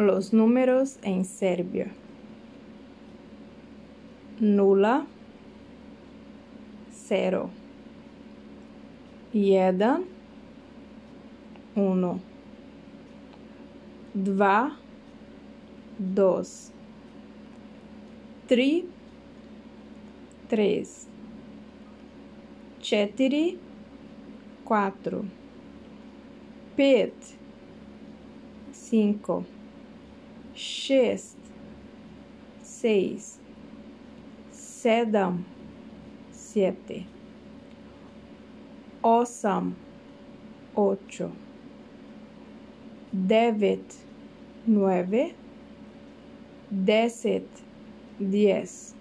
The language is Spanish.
los números en serbio. Nula, cero, jedan, uno, dva, dos, tri, três, četiri, quatro, pet, cinco, šest, seis, sedam, siete, osam, ocho, devet, nueve, deset, diez.